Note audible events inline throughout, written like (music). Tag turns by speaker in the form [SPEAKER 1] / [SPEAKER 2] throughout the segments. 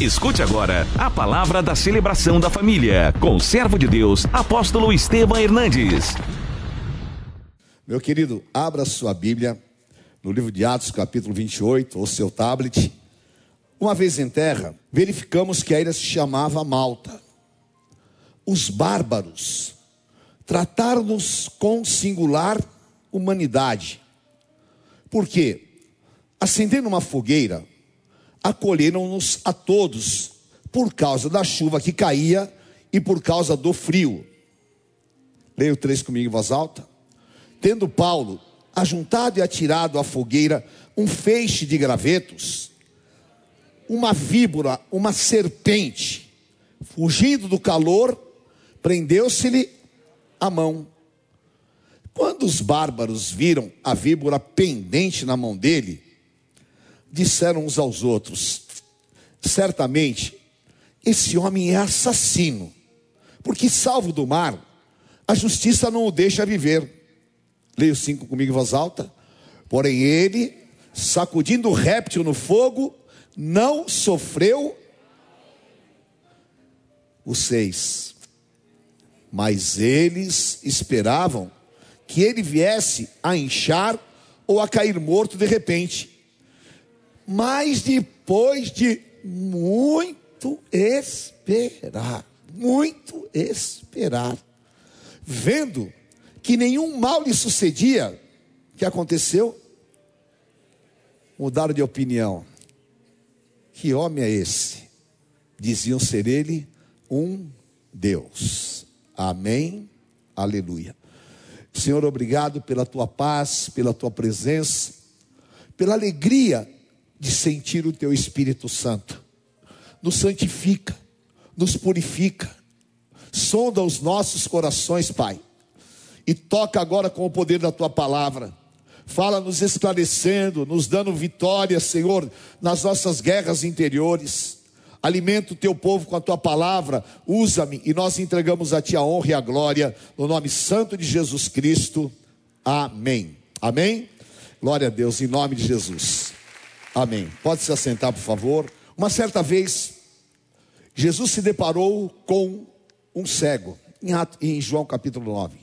[SPEAKER 1] Escute agora a palavra da celebração da família, com o servo de Deus, apóstolo Esteban Hernandes.
[SPEAKER 2] Meu querido, abra sua Bíblia no livro de Atos, capítulo 28, ou seu tablet. Uma vez em terra, verificamos que a ilha se chamava Malta. Os bárbaros trataram-nos com singular humanidade. Por quê? Acendendo uma fogueira, acolheram-nos a todos, por causa da chuva que caía e por causa do frio. Leio três comigo em voz alta. Tendo Paulo ajuntado e atirado à fogueira um feixe de gravetos, uma víbora, uma serpente, fugindo do calor, prendeu-se-lhe a mão. Quando os bárbaros viram a víbora pendente na mão dele, disseram uns aos outros: Certamente, esse homem é assassino, porque salvo do mar, a justiça não o deixa viver. Leio cinco comigo em voz alta. Porém, ele, sacudindo o réptil no fogo, não sofreu os seis. Mas eles esperavam que ele viesse a inchar ou a cair morto de repente. Mas depois de muito esperar, muito esperar, vendo que nenhum mal lhe sucedia, que aconteceu? Mudaram de opinião. Que homem é esse? Diziam ser ele um Deus. Amém. Aleluia. Senhor, obrigado pela tua paz, pela tua presença, pela alegria de sentir o teu Espírito Santo. Nos santifica, nos purifica, sonda os nossos corações, Pai, e toca agora com o poder da tua palavra. Fala nos esclarecendo, nos dando vitória, Senhor, nas nossas guerras interiores. Alimenta o teu povo com a tua palavra, usa-me e nós entregamos a ti a honra e a glória, no nome santo de Jesus Cristo. Amém. Amém? Glória a Deus, em nome de Jesus. Amém. Pode se assentar, por favor. Uma certa vez, Jesus se deparou com um cego, em João capítulo 9.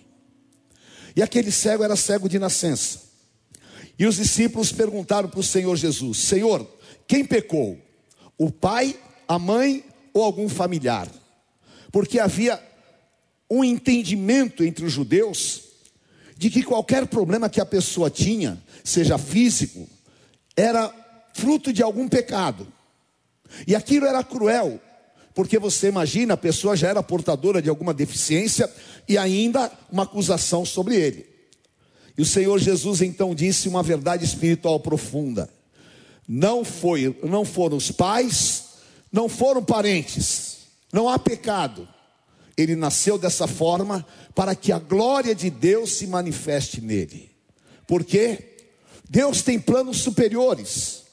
[SPEAKER 2] E aquele cego era cego de nascença. E os discípulos perguntaram para o Senhor Jesus: Senhor, quem pecou? O pai, a mãe ou algum familiar? Porque havia um entendimento entre os judeus de que qualquer problema que a pessoa tinha, seja físico, era fruto de algum pecado. E aquilo era cruel, porque você imagina, a pessoa já era portadora de alguma deficiência e ainda uma acusação sobre ele. E o Senhor Jesus então disse uma verdade espiritual profunda. Não foi, não foram os pais, não foram parentes. Não há pecado. Ele nasceu dessa forma para que a glória de Deus se manifeste nele. Porque Deus tem planos superiores.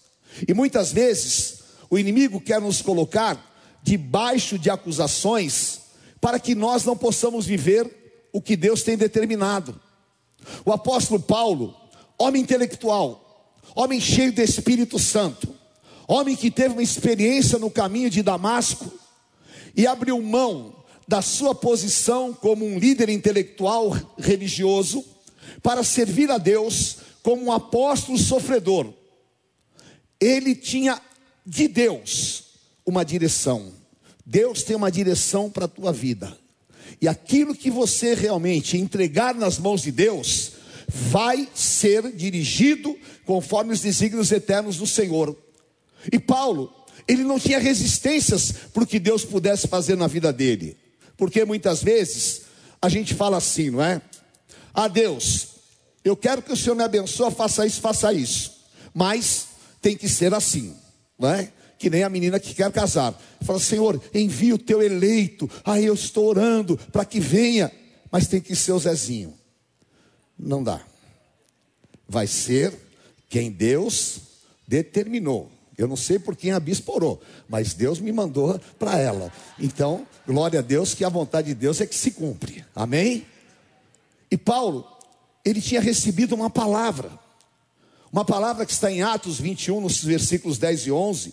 [SPEAKER 2] E muitas vezes o inimigo quer nos colocar debaixo de acusações para que nós não possamos viver o que Deus tem determinado. O apóstolo Paulo, homem intelectual, homem cheio do Espírito Santo, homem que teve uma experiência no caminho de Damasco e abriu mão da sua posição como um líder intelectual religioso para servir a Deus como um apóstolo sofredor ele tinha de Deus uma direção. Deus tem uma direção para a tua vida. E aquilo que você realmente entregar nas mãos de Deus, vai ser dirigido conforme os desígnios eternos do Senhor. E Paulo, ele não tinha resistências para o que Deus pudesse fazer na vida dele. Porque muitas vezes a gente fala assim, não é? Ah, Deus, eu quero que o Senhor me abençoe, faça isso, faça isso. Mas tem que ser assim, não é? Que nem a menina que quer casar. Fala, Senhor, envia o teu eleito. Aí eu estou orando para que venha. Mas tem que ser o Zezinho. Não dá. Vai ser quem Deus determinou. Eu não sei por quem a bispo orou, mas Deus me mandou para ela. Então, glória a Deus que a vontade de Deus é que se cumpre. Amém? E Paulo, ele tinha recebido uma palavra. Uma palavra que está em Atos 21, nos versículos 10 e 11,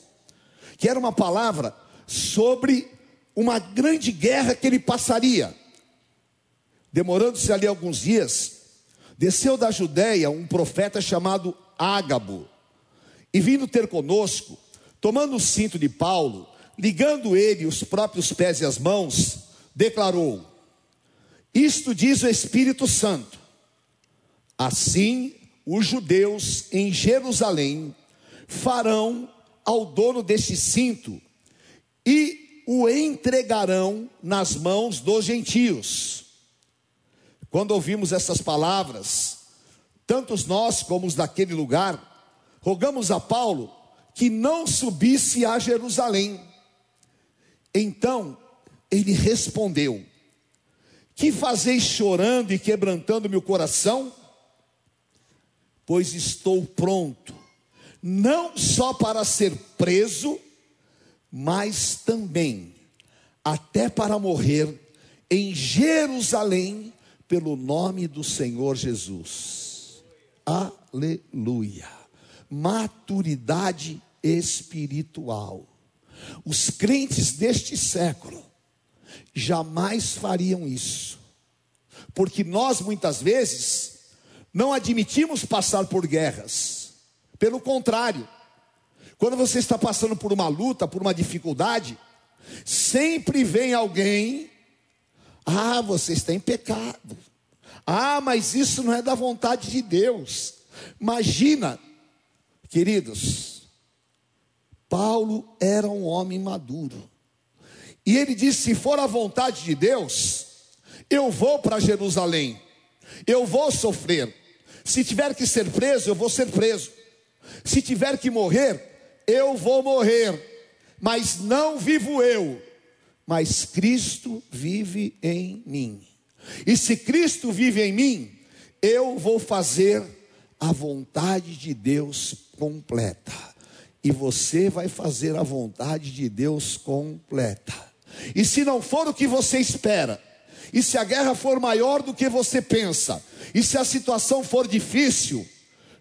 [SPEAKER 2] que era uma palavra sobre uma grande guerra que ele passaria. Demorando-se ali alguns dias, desceu da Judéia um profeta chamado Ágabo, e vindo ter conosco, tomando o cinto de Paulo, ligando ele os próprios pés e as mãos, declarou: Isto diz o Espírito Santo. Assim, os judeus em Jerusalém farão ao dono deste cinto e o entregarão nas mãos dos gentios. Quando ouvimos essas palavras, tantos nós como os daquele lugar, rogamos a Paulo que não subisse a Jerusalém. Então ele respondeu: Que fazeis chorando e quebrantando meu coração? Pois estou pronto, não só para ser preso, mas também até para morrer em Jerusalém pelo nome do Senhor Jesus. Aleluia. Maturidade espiritual. Os crentes deste século jamais fariam isso, porque nós muitas vezes não admitimos passar por guerras, pelo contrário, quando você está passando por uma luta, por uma dificuldade, sempre vem alguém, ah, você está em pecado, ah, mas isso não é da vontade de Deus. Imagina, queridos, Paulo era um homem maduro. E ele disse: se for a vontade de Deus, eu vou para Jerusalém, eu vou sofrer. Se tiver que ser preso, eu vou ser preso. Se tiver que morrer, eu vou morrer. Mas não vivo eu, mas Cristo vive em mim. E se Cristo vive em mim, eu vou fazer a vontade de Deus completa e você vai fazer a vontade de Deus completa. E se não for o que você espera, e se a guerra for maior do que você pensa, e se a situação for difícil,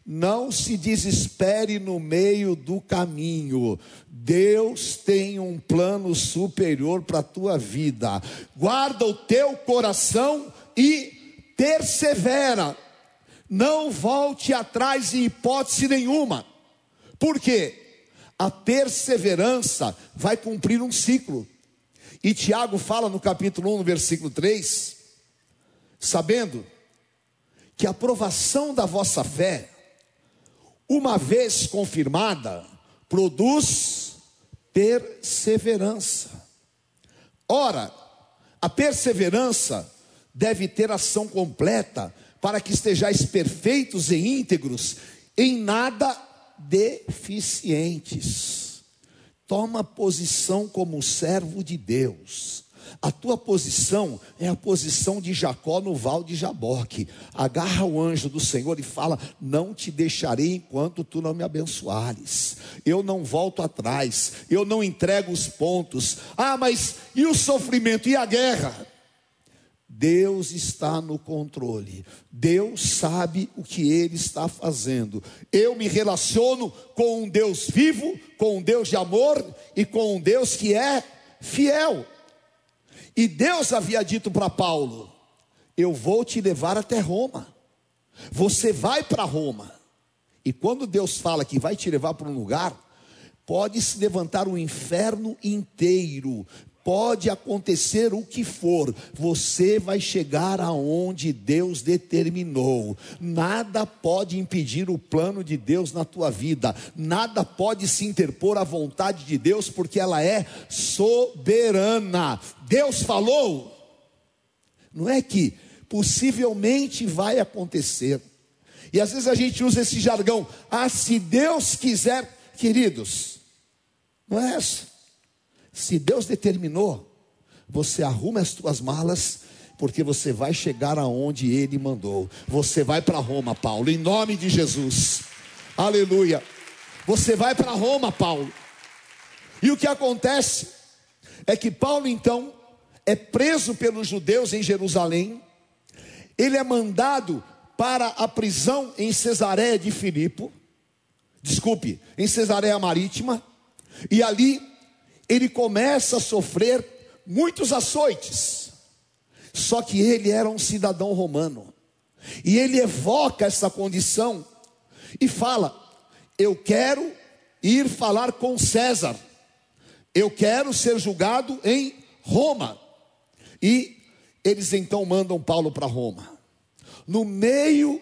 [SPEAKER 2] não se desespere no meio do caminho. Deus tem um plano superior para a tua vida. Guarda o teu coração e persevera. Não volte atrás em hipótese nenhuma. Por quê? a perseverança vai cumprir um ciclo. E Tiago fala no capítulo 1, no versículo 3, sabendo que a aprovação da vossa fé, uma vez confirmada, produz perseverança. Ora, a perseverança deve ter ação completa, para que estejais perfeitos e íntegros, em nada deficientes. Toma posição como servo de Deus. A tua posição é a posição de Jacó no val de Jaboque. Agarra o anjo do Senhor e fala: Não te deixarei enquanto tu não me abençoares. Eu não volto atrás, eu não entrego os pontos. Ah, mas e o sofrimento e a guerra? Deus está no controle. Deus sabe o que Ele está fazendo. Eu me relaciono com um Deus vivo, com um Deus de amor e com um Deus que é fiel. E Deus havia dito para Paulo: Eu vou te levar até Roma. Você vai para Roma. E quando Deus fala que vai te levar para um lugar, pode se levantar um inferno inteiro, pode acontecer o que for, você vai chegar aonde Deus determinou. Nada pode impedir o plano de Deus na tua vida, nada pode se interpor à vontade de Deus, porque ela é soberana. Deus falou, não é que possivelmente vai acontecer. E às vezes a gente usa esse jargão, ah, se Deus quiser, queridos, não é essa. Se Deus determinou, você arruma as tuas malas, porque você vai chegar aonde Ele mandou. Você vai para Roma, Paulo, em nome de Jesus. Aleluia. Você vai para Roma, Paulo. E o que acontece é que Paulo então é preso pelos judeus em Jerusalém. Ele é mandado para a prisão em Cesareia de Filipe. Desculpe, em Cesareia Marítima. E ali ele começa a sofrer muitos açoites. Só que ele era um cidadão romano. E ele evoca essa condição e fala: Eu quero ir falar com César. Eu quero ser julgado em Roma. E eles então mandam Paulo para Roma. No meio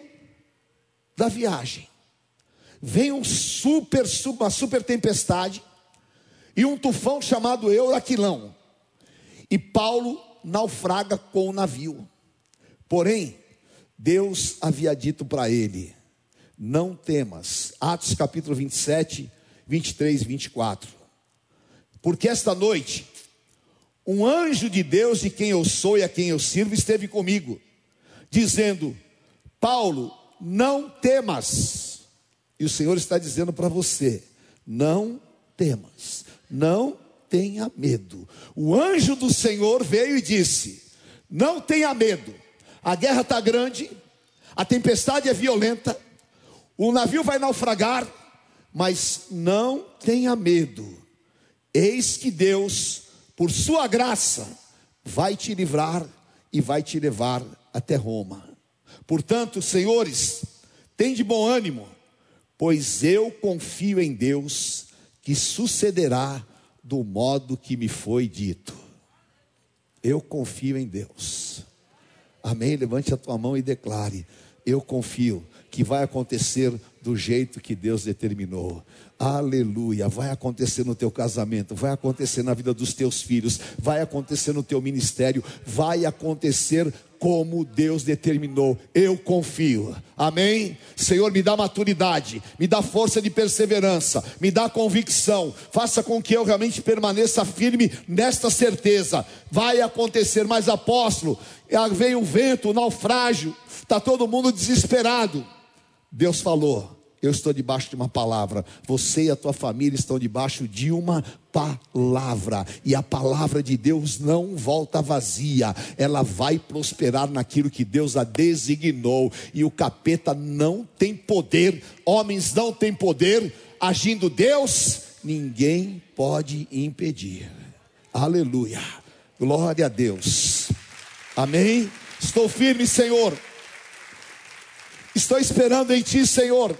[SPEAKER 2] da viagem, vem um super, uma super tempestade e um tufão chamado Euraquilão. E Paulo naufraga com o navio. Porém, Deus havia dito para ele: Não temas. Atos capítulo 27, 23 e 24. Porque esta noite, um anjo de Deus, de quem eu sou e a quem eu sirvo, esteve comigo, dizendo: Paulo, não temas. E o Senhor está dizendo para você: não temas, não tenha medo. O anjo do Senhor veio e disse: não tenha medo, a guerra está grande, a tempestade é violenta, o navio vai naufragar, mas não tenha medo, eis que Deus, por sua graça, vai te livrar e vai te levar até Roma. Portanto, senhores, tem de bom ânimo, pois eu confio em Deus que sucederá do modo que me foi dito. Eu confio em Deus. Amém? Levante a tua mão e declare: Eu confio que vai acontecer do jeito que Deus determinou. Aleluia. Vai acontecer no teu casamento, vai acontecer na vida dos teus filhos, vai acontecer no teu ministério, vai acontecer como Deus determinou. Eu confio. Amém? Senhor, me dá maturidade, me dá força de perseverança, me dá convicção. Faça com que eu realmente permaneça firme nesta certeza. Vai acontecer, mas apóstolo, veio o vento, o naufrágio, está todo mundo desesperado. Deus falou: eu estou debaixo de uma palavra. Você e a tua família estão debaixo de uma palavra. E a palavra de Deus não volta vazia. Ela vai prosperar naquilo que Deus a designou. E o capeta não tem poder, homens não têm poder. Agindo Deus, ninguém pode impedir. Aleluia. Glória a Deus. Amém. Estou firme, Senhor. Estou esperando em Ti, Senhor.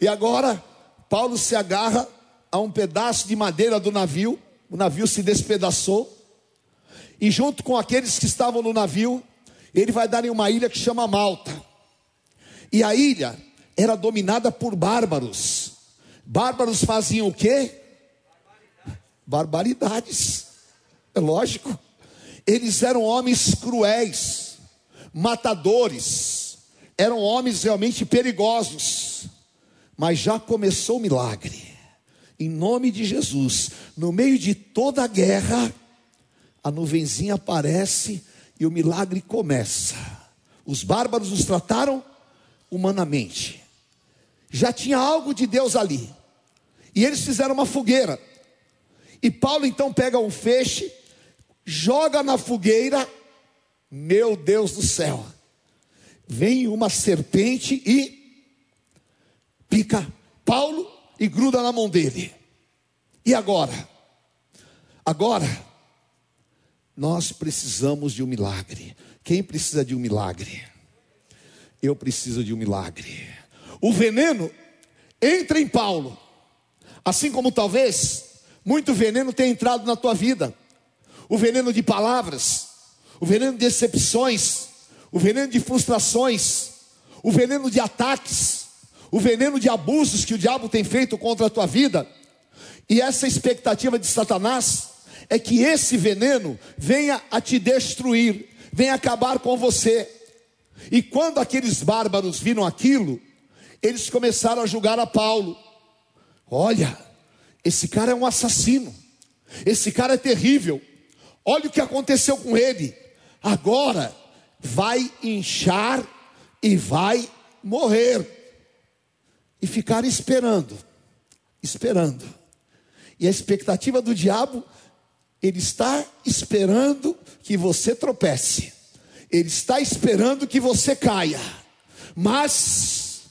[SPEAKER 2] E agora, Paulo se agarra a um pedaço de madeira do navio, o navio se despedaçou, e junto com aqueles que estavam no navio, ele vai dar em uma ilha que chama Malta. E a ilha era dominada por bárbaros. Bárbaros faziam o quê? Barbaridades. É lógico. Eles eram homens cruéis, matadores, eram homens realmente perigosos. Mas já começou o milagre. Em nome de Jesus, no meio de toda a guerra, a nuvenzinha aparece e o milagre começa. Os bárbaros os trataram humanamente. Já tinha algo de Deus ali. E eles fizeram uma fogueira. E Paulo então pega um feixe, joga na fogueira. Meu Deus do céu. Vem uma serpente e pica Paulo e gruda na mão dele. E agora? Agora, nós precisamos de um milagre. Quem precisa de um milagre? Eu preciso de um milagre. O veneno entra em Paulo, assim como talvez muito veneno tenha entrado na tua vida. O veneno de palavras, o veneno de decepções, o veneno de frustrações, o veneno de ataques, o veneno de abusos que o diabo tem feito contra a tua vida, e essa expectativa de Satanás é que esse veneno venha a te destruir, venha acabar com você. E quando aqueles bárbaros viram aquilo, eles começaram a julgar a Paulo: olha, esse cara é um assassino, esse cara é terrível, olha o que aconteceu com ele, agora vai inchar e vai morrer e ficar esperando, esperando. E a expectativa do diabo, ele está esperando que você tropece, ele está esperando que você caia, mas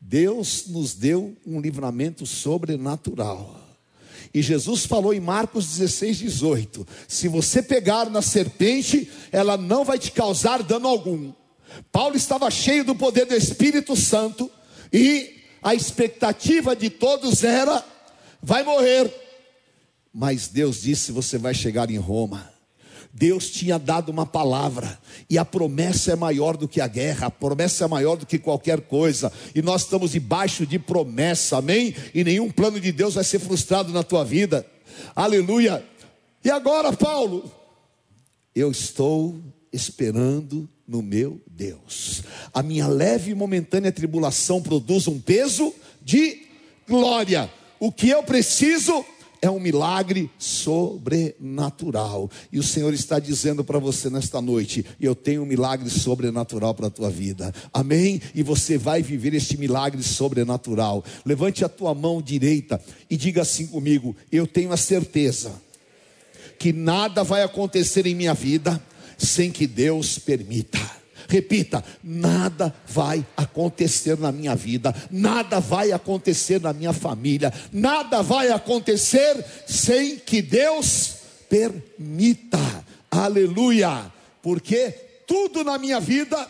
[SPEAKER 2] Deus nos deu um livramento sobrenatural. E Jesus falou em Marcos 16, 18: Se você pegar na serpente, ela não vai te causar dano algum. Paulo estava cheio do poder do Espírito Santo e a expectativa de todos era: vai morrer. Mas Deus disse: você vai chegar em Roma. Deus tinha dado uma palavra, e a promessa é maior do que a guerra, a promessa é maior do que qualquer coisa, e nós estamos debaixo de promessa, amém? E nenhum plano de Deus vai ser frustrado na tua vida, aleluia. E agora, Paulo, eu estou esperando no meu Deus. A minha leve e momentânea tribulação produz um peso de glória. O que eu preciso é um milagre sobrenatural. E o Senhor está dizendo para você nesta noite: eu tenho um milagre sobrenatural para a tua vida. Amém? E você vai viver este milagre sobrenatural. Levante a tua mão direita e diga assim comigo: eu tenho a certeza que nada vai acontecer em minha vida sem que Deus permita. Repita: nada vai acontecer na minha vida, nada vai acontecer na minha família, nada vai acontecer sem que Deus permita. Aleluia! Porque tudo na minha vida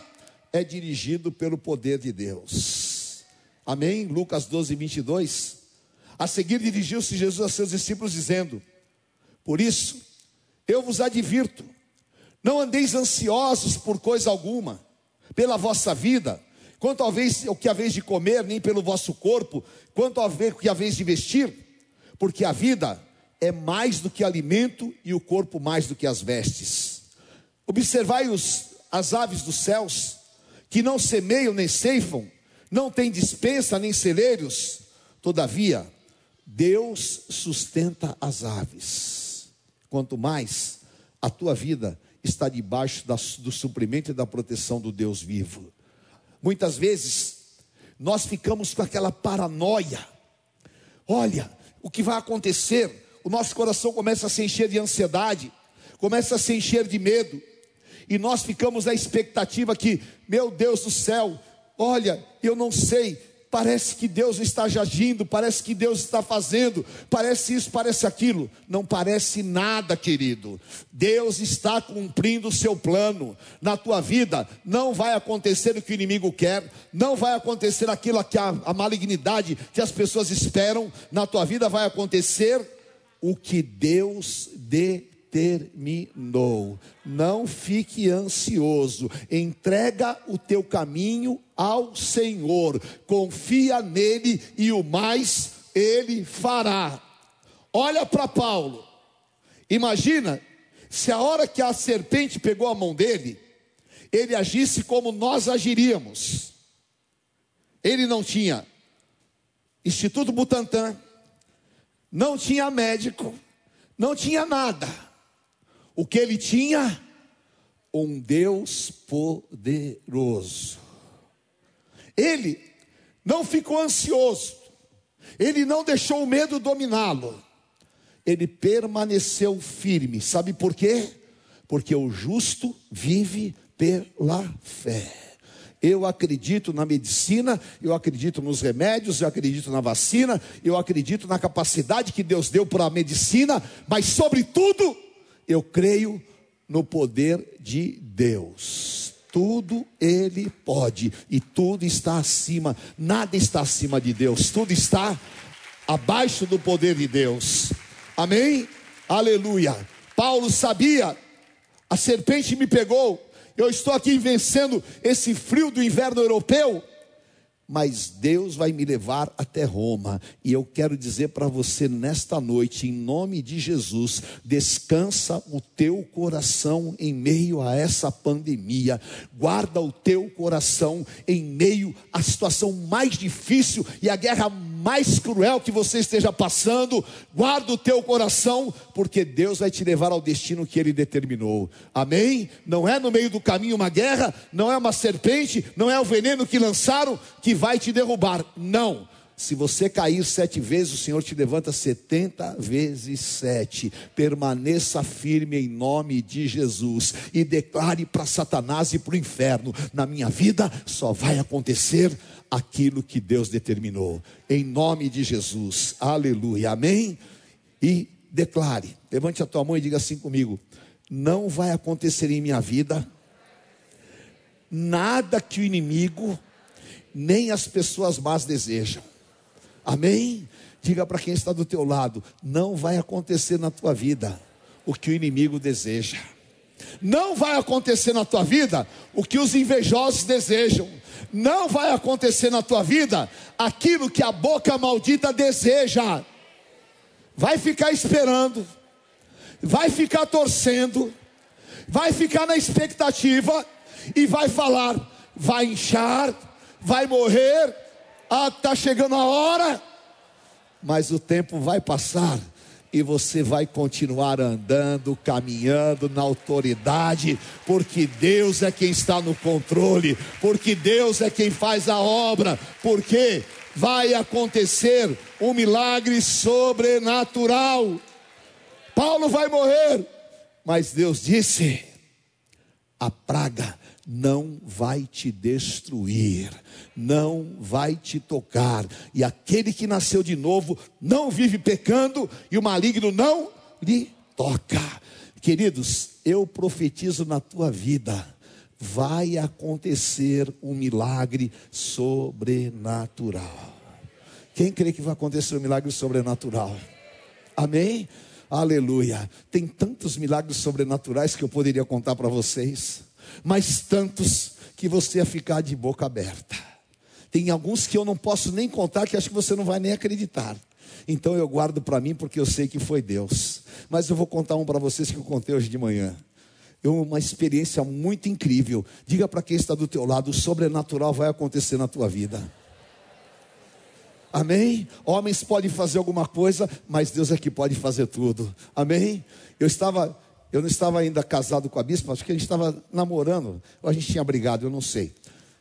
[SPEAKER 2] é dirigido pelo poder de Deus. Amém? Lucas 12, 22. A seguir dirigiu-se Jesus a seus discípulos, dizendo: Por isso, eu vos advirto não andeis ansiosos por coisa alguma, pela vossa vida, quanto a vez, o que a vez de comer, nem pelo vosso corpo, quanto a vez, o que a vez de vestir, porque a vida é mais do que alimento e o corpo mais do que as vestes. Observai os, as aves dos céus, que não semeiam nem ceifam, não têm dispensa nem celeiros, todavia, Deus sustenta as aves. Quanto mais a tua vida está debaixo do suprimento e da proteção do Deus vivo. Muitas vezes nós ficamos com aquela paranoia. Olha, o que vai acontecer? O nosso coração começa a se encher de ansiedade, começa a se encher de medo, e nós ficamos na expectativa que, meu Deus do céu, olha, eu não sei, Parece que Deus está agindo, parece que Deus está fazendo, parece isso, parece aquilo. Não parece nada, querido. Deus está cumprindo o seu plano na tua vida. Não vai acontecer o que o inimigo quer, não vai acontecer aquilo que a, a malignidade que as pessoas esperam. Na tua vida vai acontecer o que Deus dê determinou. Não fique ansioso, entrega o teu caminho ao Senhor, confia nele e o mais ele fará. Olha para Paulo, imagina se a hora que a serpente pegou a mão dele, ele agisse como nós agiríamos. Ele não tinha Instituto Butantan, não tinha médico, não tinha nada. O que ele tinha? Um Deus poderoso. Ele não ficou ansioso, ele não deixou o medo dominá-lo, ele permaneceu firme. Sabe por quê? Porque o justo vive pela fé. Eu acredito na medicina, eu acredito nos remédios, eu acredito na vacina, eu acredito na capacidade que Deus deu para a medicina, mas, sobretudo, eu creio no poder de Deus. Tudo Ele pode e tudo está acima, nada está acima de Deus, tudo está abaixo do poder de Deus. Amém? Aleluia. Paulo sabia, a serpente me pegou, eu estou aqui vencendo esse frio do inverno europeu mas Deus vai me levar até Roma. E eu quero dizer para você nesta noite, em nome de Jesus, descansa o teu coração em meio a essa pandemia. Guarda o teu coração em meio à situação mais difícil e à guerra mais cruel que você esteja passando. Guarda o teu coração, porque Deus vai te levar ao destino que ele determinou. Amém? Não é no meio do caminho uma guerra, não é uma serpente, não é o veneno que lançaram que vai te derrubar. Não. Se você cair sete vezes, o Senhor te levanta setenta vezes sete. Permaneça firme em nome de Jesus e declare para Satanás e para o inferno: na minha vida só vai acontecer aquilo que Deus determinou. Em nome de Jesus, aleluia, amém. e declare. Levante a tua mão e diga assim comigo: Não vai acontecer em minha vida nada que o inimigo nem as pessoas más desejam. Amém? Diga para quem está do teu lado: não vai acontecer na tua vida o que o inimigo deseja. Não vai acontecer na tua vida o que os invejosos desejam. Não vai acontecer na tua vida aquilo que a boca maldita deseja. Vai ficar esperando, vai ficar torcendo, vai ficar na expectativa e vai falar: vai inchar, vai morrer, ah, está chegando a hora, mas o tempo vai passar e você vai continuar andando, caminhando na autoridade, porque Deus é quem está no controle, porque Deus é quem faz a obra, porque vai acontecer um milagre sobrenatural. Paulo vai morrer, mas Deus disse: a praga não vai te destruir, não vai te tocar. E aquele que nasceu de novo não vive pecando e o maligno não lhe toca. Queridos, eu profetizo na tua vida, vai acontecer um milagre sobrenatural. Quem crê que vai acontecer um milagre sobrenatural? Amém? Aleluia. Tem tantos milagres sobrenaturais que eu poderia contar para vocês mas tantos que você ia ficar de boca aberta. Tem alguns que eu não posso nem contar, que acho que você não vai nem acreditar. Então eu guardo para mim porque eu sei que foi Deus. Mas eu vou contar um para vocês que eu contei hoje de manhã. É uma experiência muito incrível. Diga para quem está do teu lado, o sobrenatural vai acontecer na tua vida. Amém? Homens podem fazer alguma coisa, mas Deus é que pode fazer tudo. Amém? Eu estava eu não estava ainda casado com a bispa, acho que a gente estava namorando, ou a gente tinha brigado, eu não sei.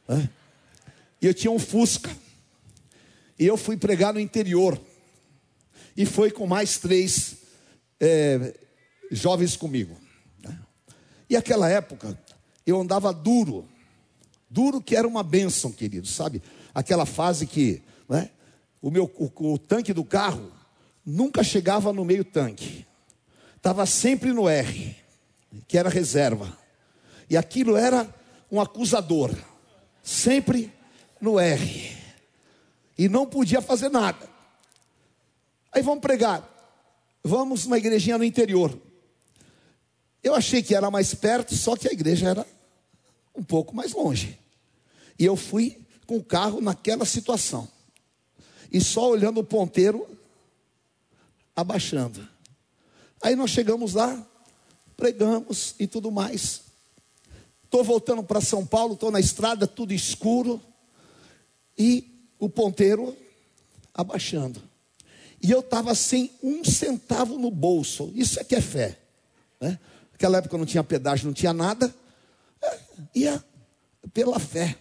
[SPEAKER 2] Né? E eu tinha um Fusca. E eu fui pregar no interior. E foi com mais três é, jovens comigo. Né? E aquela época, eu andava duro. Duro que era uma bênção, querido, sabe? Aquela fase que né, o, meu, o, o tanque do carro nunca chegava no meio tanque estava sempre no R, que era reserva. E aquilo era um acusador, sempre no R. E não podia fazer nada. Aí vamos pregar. Vamos numa igrejinha no interior. Eu achei que era mais perto, só que a igreja era um pouco mais longe. E eu fui com o carro naquela situação. E só olhando o ponteiro abaixando. Aí nós chegamos lá, pregamos e tudo mais. Estou voltando para São Paulo, estou na estrada, tudo escuro. E o ponteiro abaixando. E eu estava sem um centavo no bolso. Isso é que é fé. Né? Naquela época não tinha pedágio, não tinha nada. É, ia pela fé.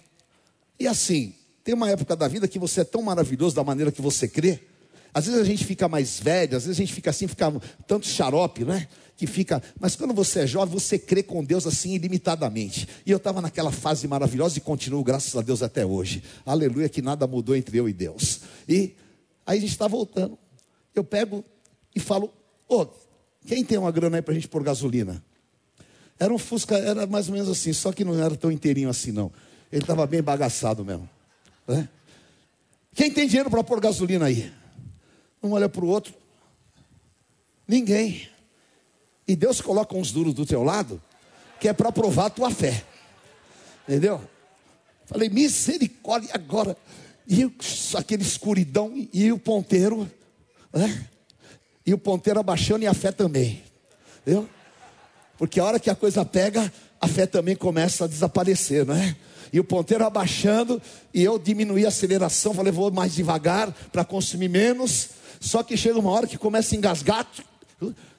[SPEAKER 2] E assim, tem uma época da vida que você é tão maravilhoso da maneira que você crê às vezes a gente fica mais velho, às vezes a gente fica assim, fica tanto xarope, né? Que fica, mas quando você é jovem, você crê com Deus assim ilimitadamente. E eu estava naquela fase maravilhosa e continuo, graças a Deus, até hoje. Aleluia, que nada mudou entre eu e Deus. E aí a gente está voltando. Eu pego e falo, ô, oh, quem tem uma grana aí para a gente pôr gasolina? Era um Fusca, era mais ou menos assim, só que não era tão inteirinho assim, não. Ele estava bem bagaçado mesmo. Né? Quem tem dinheiro para pôr gasolina aí? Um olha para o outro. Ninguém. E Deus coloca uns duros do teu lado, que é para provar a tua fé. Entendeu? Falei, misericórdia agora. E aquele escuridão e o ponteiro, né? E o ponteiro abaixando e a fé também. Entendeu? Porque a hora que a coisa pega, a fé também começa a desaparecer, não é? E o ponteiro abaixando, e eu diminuí a aceleração, falei, vou mais devagar para consumir menos. Só que chega uma hora que começa a engasgar.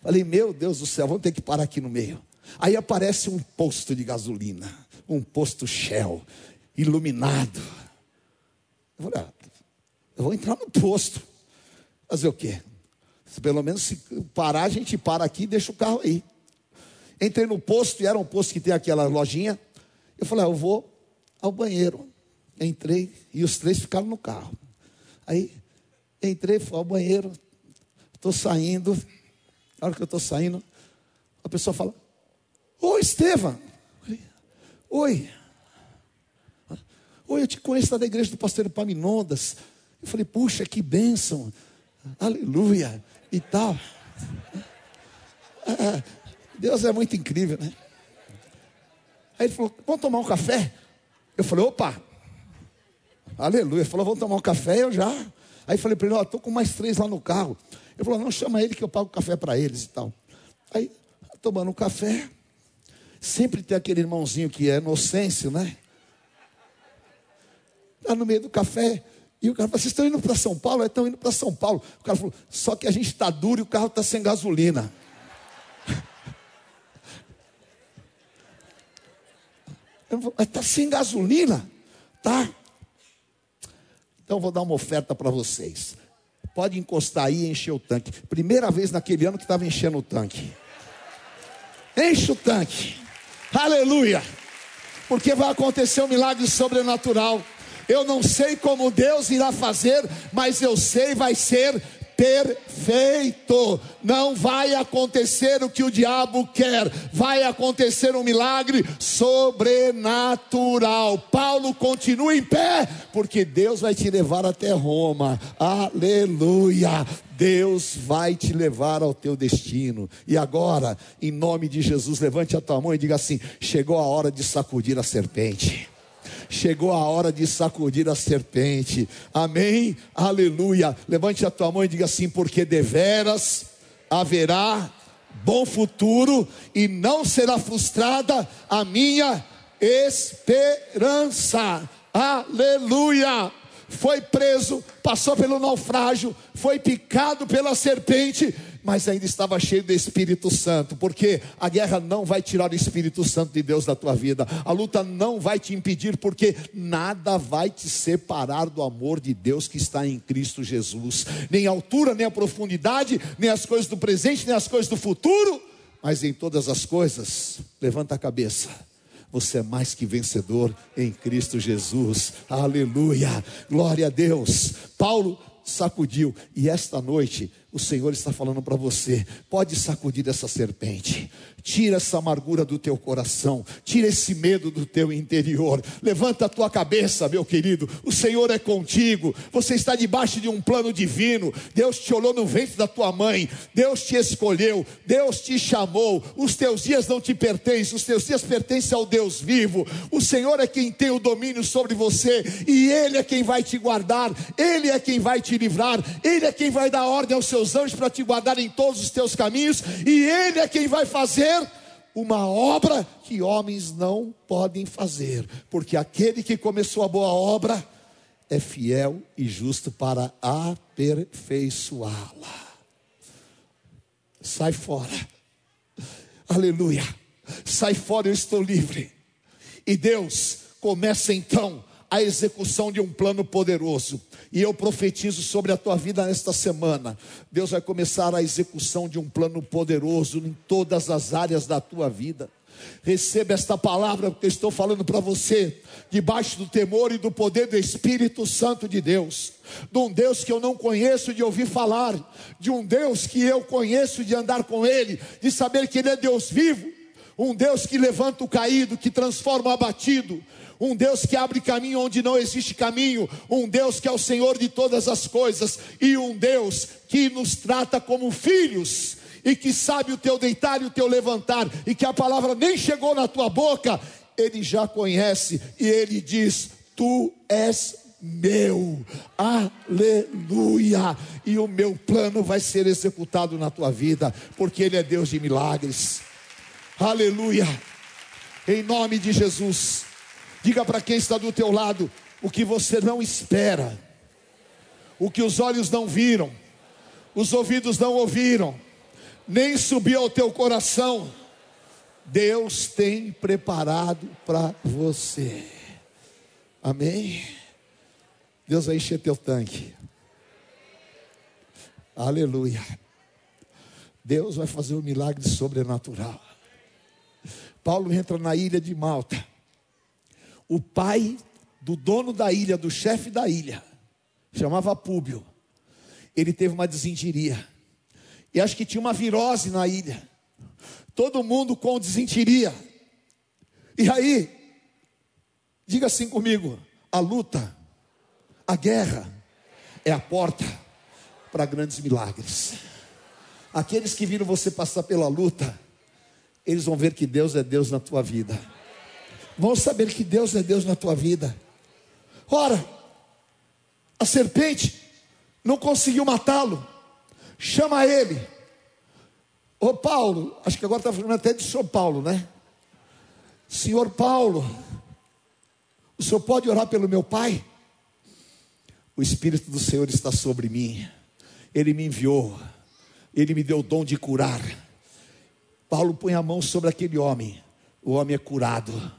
[SPEAKER 2] Falei, meu Deus do céu, vamos ter que parar aqui no meio. Aí aparece um posto de gasolina, um posto Shell, iluminado. Eu falei, ah, eu vou entrar no posto. Fazer o quê? Pelo menos se parar, a gente para aqui e deixa o carro aí. Entrei no posto, e era um posto que tem aquela lojinha. Eu falei, ah, eu vou ao banheiro. Entrei e os três ficaram no carro. Aí Entrei, fui ao banheiro, estou saindo, na hora que eu estou saindo, a pessoa fala: Oi, Estevam. Oi. Oi, eu te conheço da igreja do pastor Paminondas. Eu falei, puxa, que bênção. Aleluia. E tal. Ah, Deus é muito incrível, né? Aí ele falou, vamos tomar um café? Eu falei, opa. Aleluia. Ele falou, vamos tomar um café, eu já. Aí falei para ele, ó, estou com mais três lá no carro. Ele falou, não, chama ele que eu pago café para eles e tal. Aí, tomando um café, sempre tem aquele irmãozinho que é inocêncio, né? Está no meio do café. E o cara falou: Vocês estão indo para São Paulo? Estão indo para São Paulo. O cara falou: Só que a gente está duro e o carro está sem gasolina. (laughs) Está sem gasolina? Tá. Então vou dar uma oferta para vocês. Pode encostar aí e encher o tanque. Primeira vez naquele ano que estava enchendo o tanque. Enche o tanque. Aleluia. Porque vai acontecer um milagre sobrenatural. Eu não sei como Deus irá fazer, mas eu sei vai ser perfeito. Não vai acontecer o que o diabo quer, vai acontecer um milagre sobrenatural. Paulo continua em pé, porque Deus vai te levar até Roma. Aleluia. Deus vai te levar ao teu destino. E agora, em nome de Jesus, levante a tua mão e diga assim: chegou a hora de sacudir a serpente chegou a hora de sacudir a serpente. Amém? Aleluia. Levante a tua mão e diga assim: porque deveras haverá bom futuro e não será frustrada a minha esperança. Aleluia. Foi preso, passou pelo naufrágio, foi picado pela serpente mas ainda estava cheio do Espírito Santo, porque a guerra não vai tirar o Espírito Santo de Deus da tua vida, a luta não vai te impedir, porque nada vai te separar do amor de Deus que está em Cristo Jesus, nem a altura, nem a profundidade, nem as coisas do presente, nem as coisas do futuro, mas em todas as coisas, levanta a cabeça. Você é mais que vencedor em Cristo Jesus. Aleluia. Glória a Deus. Paulo sacudiu e esta noite o Senhor está falando para você: pode sacudir essa serpente, tira essa amargura do teu coração, tira esse medo do teu interior, levanta a tua cabeça, meu querido. O Senhor é contigo, você está debaixo de um plano divino. Deus te olhou no ventre da tua mãe, Deus te escolheu, Deus te chamou. Os teus dias não te pertencem, os teus dias pertencem ao Deus vivo. O Senhor é quem tem o domínio sobre você e Ele é quem vai te guardar, Ele é quem vai te livrar, Ele é quem vai dar ordem aos seus seus anjos para te guardar em todos os teus caminhos, e Ele é quem vai fazer uma obra que homens não podem fazer, porque aquele que começou a boa obra é fiel e justo para aperfeiçoá-la. Sai fora, aleluia, sai fora, eu estou livre. E Deus começa então a execução de um plano poderoso. E eu profetizo sobre a tua vida nesta semana. Deus vai começar a execução de um plano poderoso em todas as áreas da tua vida. Receba esta palavra que eu estou falando para você, debaixo do temor e do poder do Espírito Santo de Deus, de um Deus que eu não conheço de ouvir falar, de um Deus que eu conheço de andar com Ele, de saber que Ele é Deus vivo, um Deus que levanta o caído, que transforma o abatido, um Deus que abre caminho onde não existe caminho, um Deus que é o Senhor de todas as coisas, e um Deus que nos trata como filhos, e que sabe o teu deitar e o teu levantar, e que a palavra nem chegou na tua boca, ele já conhece, e ele diz: Tu és meu, aleluia, e o meu plano vai ser executado na tua vida, porque Ele é Deus de milagres, aleluia, em nome de Jesus. Diga para quem está do teu lado o que você não espera, o que os olhos não viram, os ouvidos não ouviram, nem subiu ao teu coração. Deus tem preparado para você. Amém? Deus vai encher teu tanque. Aleluia. Deus vai fazer um milagre sobrenatural. Paulo entra na ilha de Malta o pai do dono da ilha, do chefe da ilha, chamava Públio. Ele teve uma desinteria. E acho que tinha uma virose na ilha. Todo mundo com desentiria. E aí, diga assim comigo: a luta, a guerra, é a porta para grandes milagres. Aqueles que viram você passar pela luta, eles vão ver que Deus é Deus na tua vida. Vão saber que Deus é Deus na tua vida. Ora, a serpente não conseguiu matá-lo. Chama ele. Ô Paulo, acho que agora está falando até de São Paulo, né? Senhor Paulo, o senhor pode orar pelo meu pai? O Espírito do Senhor está sobre mim. Ele me enviou. Ele me deu o dom de curar. Paulo põe a mão sobre aquele homem. O homem é curado.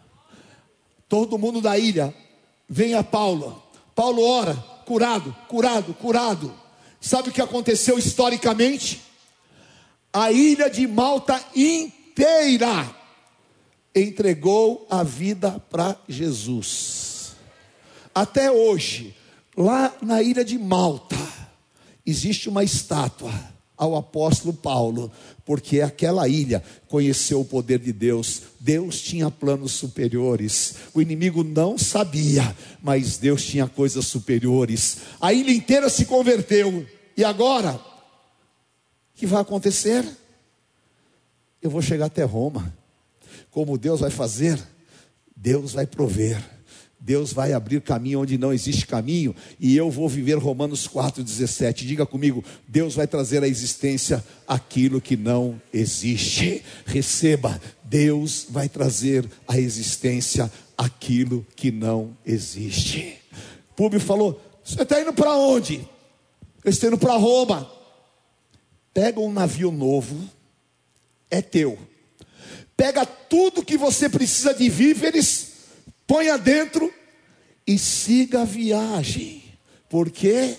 [SPEAKER 2] Todo mundo da ilha vem a Paulo. Paulo ora, curado, curado, curado. Sabe o que aconteceu historicamente? A ilha de Malta inteira entregou a vida para Jesus. Até hoje, lá na ilha de Malta, existe uma estátua ao apóstolo Paulo, porque aquela ilha conheceu o poder de Deus. Deus tinha planos superiores. O inimigo não sabia, mas Deus tinha coisas superiores. A ilha inteira se converteu. E agora, o que vai acontecer? Eu vou chegar até Roma. Como Deus vai fazer? Deus vai prover. Deus vai abrir caminho onde não existe caminho, e eu vou viver Romanos 4,17. Diga comigo: Deus vai trazer à existência aquilo que não existe. Receba, Deus vai trazer à existência aquilo que não existe. Públio falou: Você está indo para onde? Eu estou indo para Roma. Pega um navio novo, é teu. Pega tudo que você precisa de víveres ponha dentro e siga a viagem, porque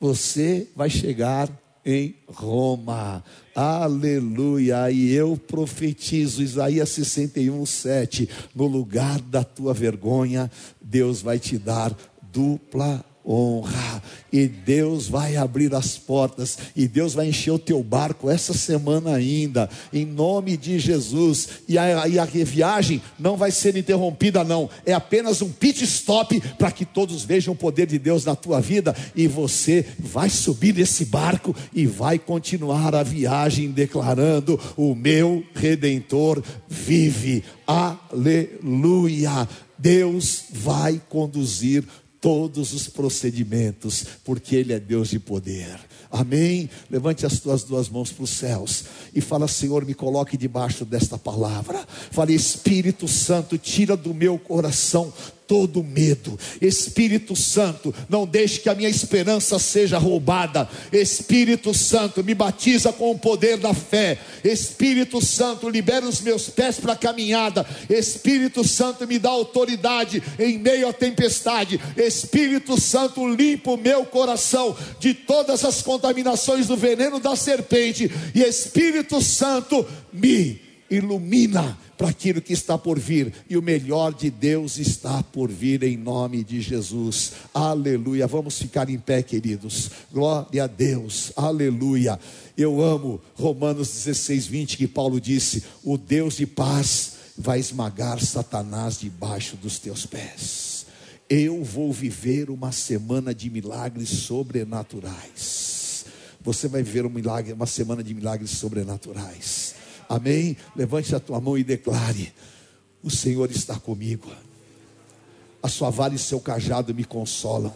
[SPEAKER 2] você vai chegar em Roma. Aleluia. E eu profetizo, Isaías 61, 7. No lugar da tua vergonha, Deus vai te dar dupla honra. E Deus vai abrir as portas, e Deus vai encher o teu barco essa semana ainda, em nome de Jesus. E a, e a viagem não vai ser interrompida, não, é apenas um pit stop para que todos vejam o poder de Deus na tua vida, e você vai subir nesse barco e vai continuar a viagem declarando: O meu redentor vive, aleluia. Deus vai conduzir todos os procedimentos, porque Ele é Deus de poder. Amém? Levante as tuas duas mãos para os céus e fala: Senhor, me coloque debaixo desta palavra. Fale, Espírito Santo, tira do meu coração todo medo. Espírito Santo, não deixe que a minha esperança seja roubada. Espírito Santo, me batiza com o poder da fé. Espírito Santo, libera os meus pés para a caminhada. Espírito Santo, me dá autoridade em meio à tempestade. Espírito Santo, limpa o meu coração de todas as contaminações do veneno da serpente. E Espírito Santo, me ilumina para aquilo que está por vir, e o melhor de Deus está por vir em nome de Jesus. Aleluia. Vamos ficar em pé, queridos. Glória a Deus. Aleluia. Eu amo Romanos 16, 20, que Paulo disse: O Deus de paz vai esmagar Satanás debaixo dos teus pés. Eu vou viver uma semana de milagres sobrenaturais. Você vai viver um milagre, uma semana de milagres sobrenaturais. Amém? Levante a tua mão e declare: O Senhor está comigo. A sua vara e seu cajado me consolam.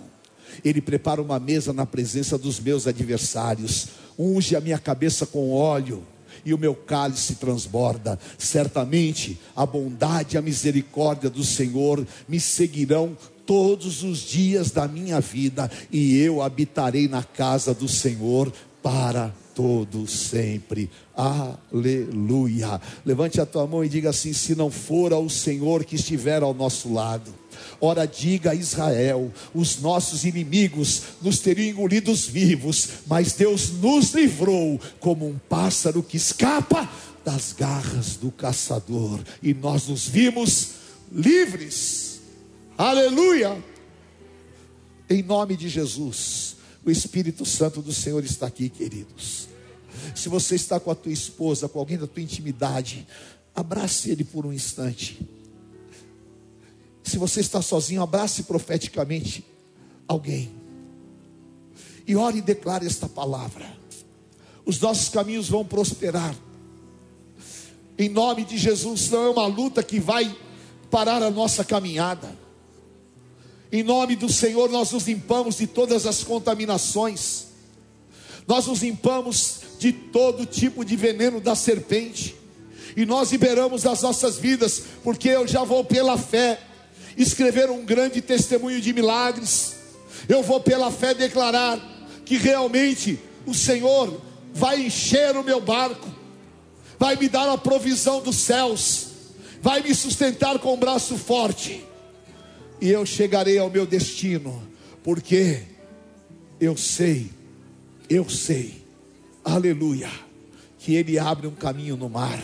[SPEAKER 2] Ele prepara uma mesa na presença dos meus adversários. Unge a minha cabeça com óleo e o meu cálice transborda. Certamente a bondade e a misericórdia do Senhor me seguirão todos os dias da minha vida, e eu habitarei na casa do Senhor para todo sempre. Aleluia. Levante a tua mão e diga assim: se não for ao Senhor que estiver ao nosso lado. Ora, diga a Israel: os nossos inimigos nos teriam engolidos vivos, mas Deus nos livrou como um pássaro que escapa das garras do caçador, e nós nos vimos livres. Aleluia! Em nome de Jesus. O Espírito Santo do Senhor está aqui, queridos. Se você está com a tua esposa, com alguém da tua intimidade, abrace ele por um instante. Se você está sozinho, abrace profeticamente alguém. E ore e declare esta palavra. Os nossos caminhos vão prosperar. Em nome de Jesus, não é uma luta que vai parar a nossa caminhada. Em nome do Senhor, nós nos limpamos de todas as contaminações. Nós nos limpamos de todo tipo de veneno da serpente. E nós liberamos as nossas vidas, porque eu já vou pela fé escrever um grande testemunho de milagres. Eu vou pela fé declarar que realmente o Senhor vai encher o meu barco, vai me dar a provisão dos céus, vai me sustentar com o um braço forte, e eu chegarei ao meu destino, porque eu sei, eu sei, aleluia, que Ele abre um caminho no mar,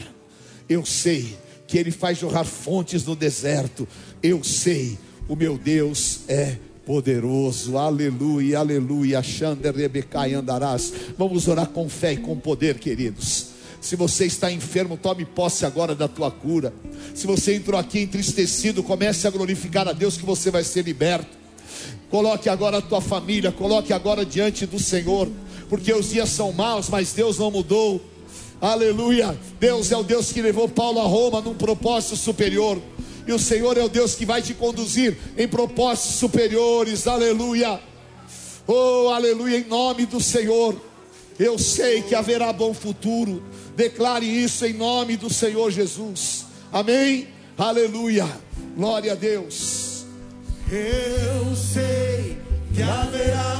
[SPEAKER 2] eu sei que Ele faz jorrar fontes no deserto, eu sei, o meu Deus é poderoso, aleluia, aleluia, Xander, Rebecai andarás. Vamos orar com fé e com poder, queridos. Se você está enfermo, tome posse agora da tua cura. Se você entrou aqui entristecido, comece a glorificar a Deus que você vai ser liberto. Coloque agora a tua família, coloque agora diante do Senhor, porque os dias são maus, mas Deus não mudou. Aleluia. Deus é o Deus que levou Paulo a Roma num propósito superior e o Senhor é o Deus que vai te conduzir em propósitos superiores, aleluia. Oh, aleluia, em nome do Senhor. Eu sei que haverá bom futuro. Declare isso em nome do Senhor Jesus. Amém? Aleluia. Glória a Deus.
[SPEAKER 3] Eu sei que haverá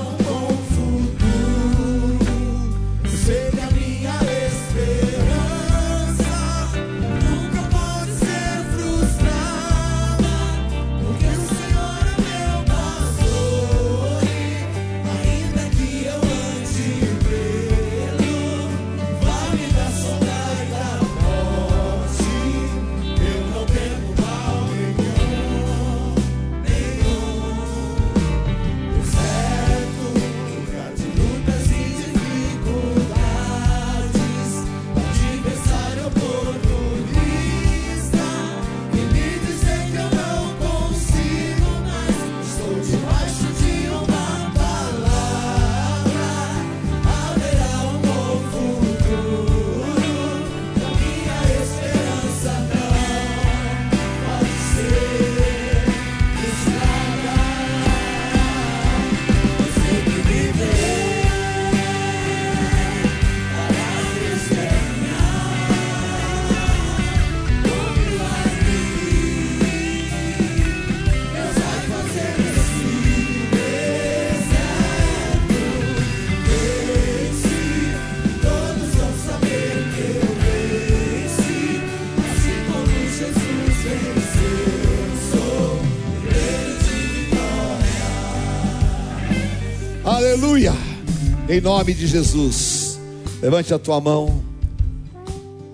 [SPEAKER 2] Em nome de Jesus. Levante a tua mão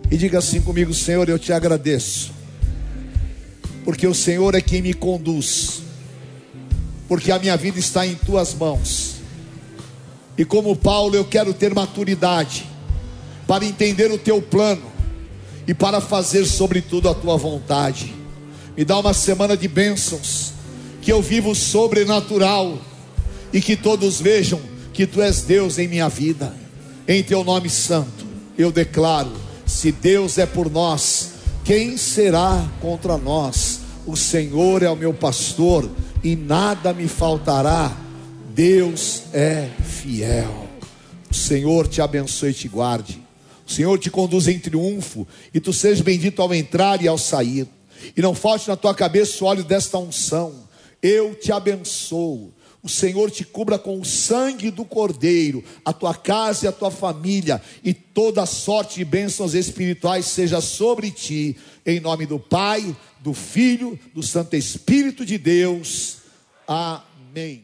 [SPEAKER 2] e diga assim comigo: Senhor, eu te agradeço, porque o Senhor é quem me conduz, porque a minha vida está em tuas mãos. E como Paulo, eu quero ter maturidade para entender o teu plano e para fazer sobretudo a tua vontade. Me dá uma semana de bênçãos, que eu vivo sobrenatural e que todos vejam que tu és Deus em minha vida. Em teu nome santo, eu declaro: se Deus é por nós, quem será contra nós? O Senhor é o meu pastor e nada me faltará. Deus é fiel. O Senhor te abençoe e te guarde. O Senhor te conduz em triunfo e tu sejas bendito ao entrar e ao sair. E não falte na tua cabeça o óleo desta unção. Eu te abençoo o Senhor te cubra com o sangue do Cordeiro, a tua casa e a tua família, e toda sorte de bênçãos espirituais seja sobre ti, em nome do Pai, do Filho, do Santo Espírito de Deus. Amém.